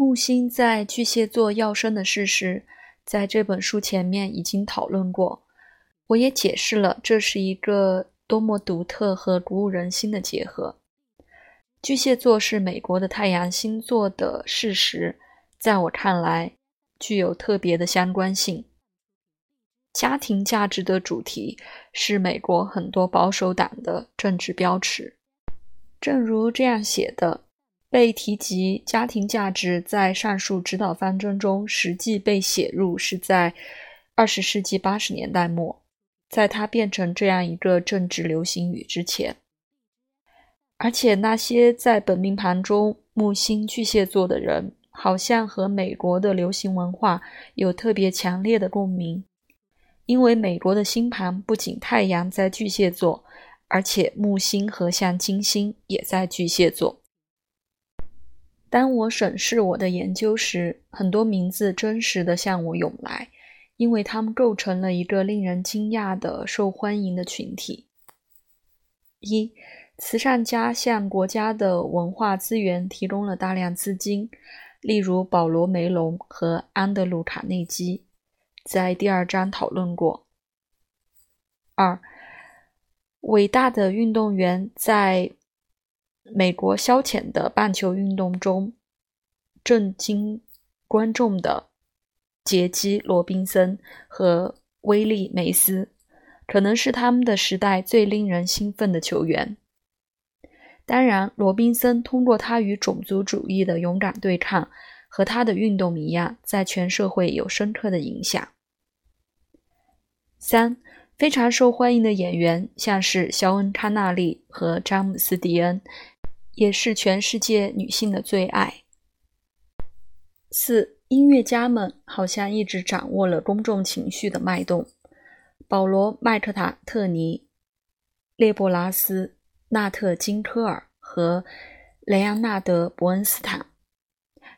木星在巨蟹座要生的事实，在这本书前面已经讨论过。我也解释了这是一个多么独特和鼓舞人心的结合。巨蟹座是美国的太阳星座的事实，在我看来具有特别的相关性。家庭价值的主题是美国很多保守党的政治标尺，正如这样写的。被提及家庭价值在上述指导方针中实际被写入是在二十世纪八十年代末，在它变成这样一个政治流行语之前。而且那些在本命盘中木星巨蟹座的人，好像和美国的流行文化有特别强烈的共鸣，因为美国的星盘不仅太阳在巨蟹座，而且木星和像金星也在巨蟹座。当我审视我的研究时，很多名字真实的向我涌来，因为他们构成了一个令人惊讶的受欢迎的群体。一，慈善家向国家的文化资源提供了大量资金，例如保罗·梅隆和安德鲁·卡内基，在第二章讨论过。二，伟大的运动员在。美国消遣的棒球运动中，震惊观众的杰基·罗宾森和威利·梅斯，可能是他们的时代最令人兴奋的球员。当然，罗宾森通过他与种族主义的勇敢对抗和他的运动一样，在全社会有深刻的影响。三。非常受欢迎的演员，像是肖恩·康纳利和詹姆斯·迪恩，也是全世界女性的最爱。四音乐家们好像一直掌握了公众情绪的脉动。保罗·麦克塔特尼、列布拉斯、纳特·金科尔和雷昂纳德·伯恩斯坦，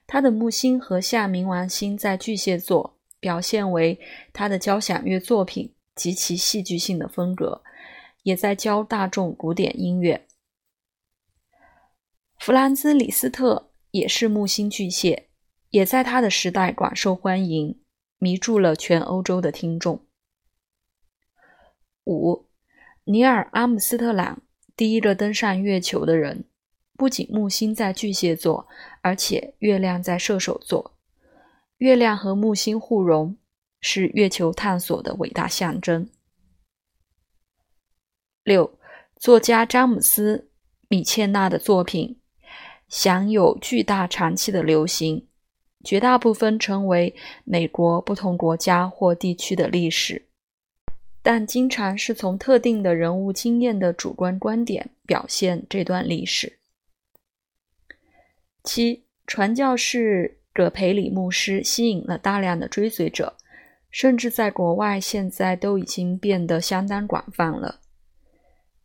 他的木星和夏冥王星在巨蟹座，表现为他的交响乐作品。极其戏剧性的风格，也在教大众古典音乐。弗兰兹·李斯特也是木星巨蟹，也在他的时代广受欢迎，迷住了全欧洲的听众。五，尼尔·阿姆斯特朗，第一个登上月球的人，不仅木星在巨蟹座，而且月亮在射手座，月亮和木星互融。是月球探索的伟大象征。六，作家詹姆斯·米切纳的作品享有巨大长期的流行，绝大部分成为美国不同国家或地区的历史，但经常是从特定的人物经验的主观观点表现这段历史。七，传教士葛培里牧师吸引了大量的追随者。甚至在国外，现在都已经变得相当广泛了。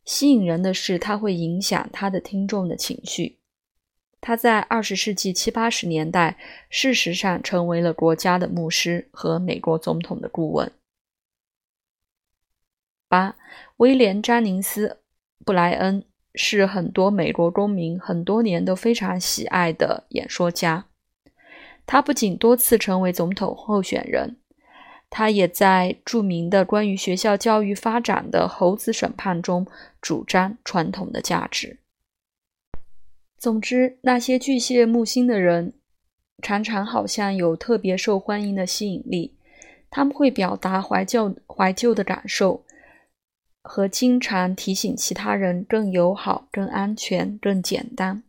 吸引人的是，它会影响他的听众的情绪。他在二十世纪七八十年代，事实上成为了国家的牧师和美国总统的顾问。八，威廉·詹宁斯·布莱恩是很多美国公民很多年都非常喜爱的演说家。他不仅多次成为总统候选人。他也在著名的关于学校教育发展的猴子审判中主张传统的价值。总之，那些巨蟹木星的人常常好像有特别受欢迎的吸引力。他们会表达怀旧怀旧的感受，和经常提醒其他人更友好、更安全、更简单。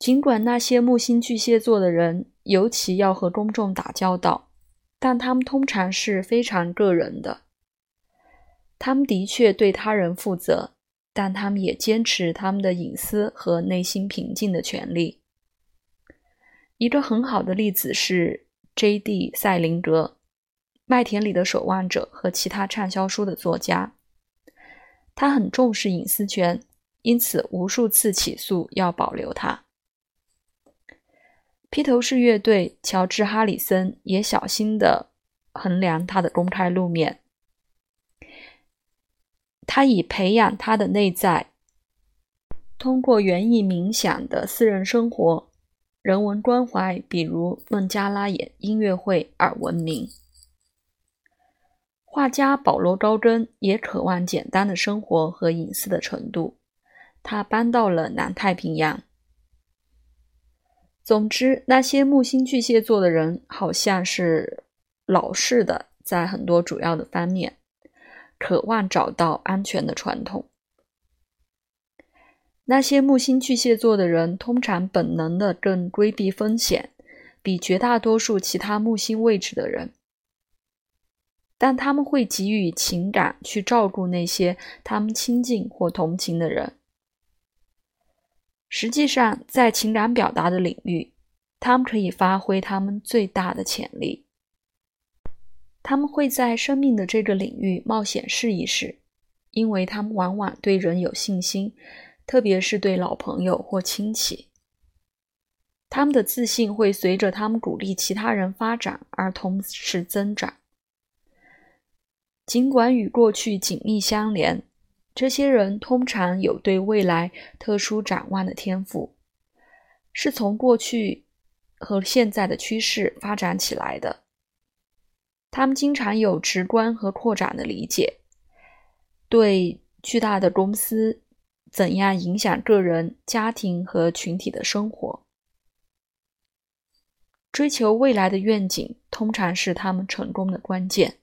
尽管那些木星巨蟹座的人。尤其要和公众打交道，但他们通常是非常个人的。他们的确对他人负责，但他们也坚持他们的隐私和内心平静的权利。一个很好的例子是 J.D. 塞林格，《麦田里的守望者》和其他畅销书的作家。他很重视隐私权，因此无数次起诉要保留他。披头士乐队乔治·哈里森也小心地衡量他的公开露面。他以培养他的内在，通过园艺冥想的私人生活，人文关怀，比如孟加拉演音乐会而闻名。画家保罗·高更也渴望简单的生活和隐私的程度，他搬到了南太平洋。总之，那些木星巨蟹座的人好像是老式的，在很多主要的方面，渴望找到安全的传统。那些木星巨蟹座的人通常本能的更规避风险，比绝大多数其他木星位置的人。但他们会给予情感去照顾那些他们亲近或同情的人。实际上，在情感表达的领域，他们可以发挥他们最大的潜力。他们会在生命的这个领域冒险试一试，因为他们往往对人有信心。特别是对老朋友或亲戚，他们的自信会随着他们鼓励其他人发展而同时增长。尽管与过去紧密相连，这些人通常有对未来特殊展望的天赋，是从过去和现在的趋势发展起来的。他们经常有直观和扩展的理解，对巨大的公司。怎样影响个人、家庭和群体的生活？追求未来的愿景，通常是他们成功的关键。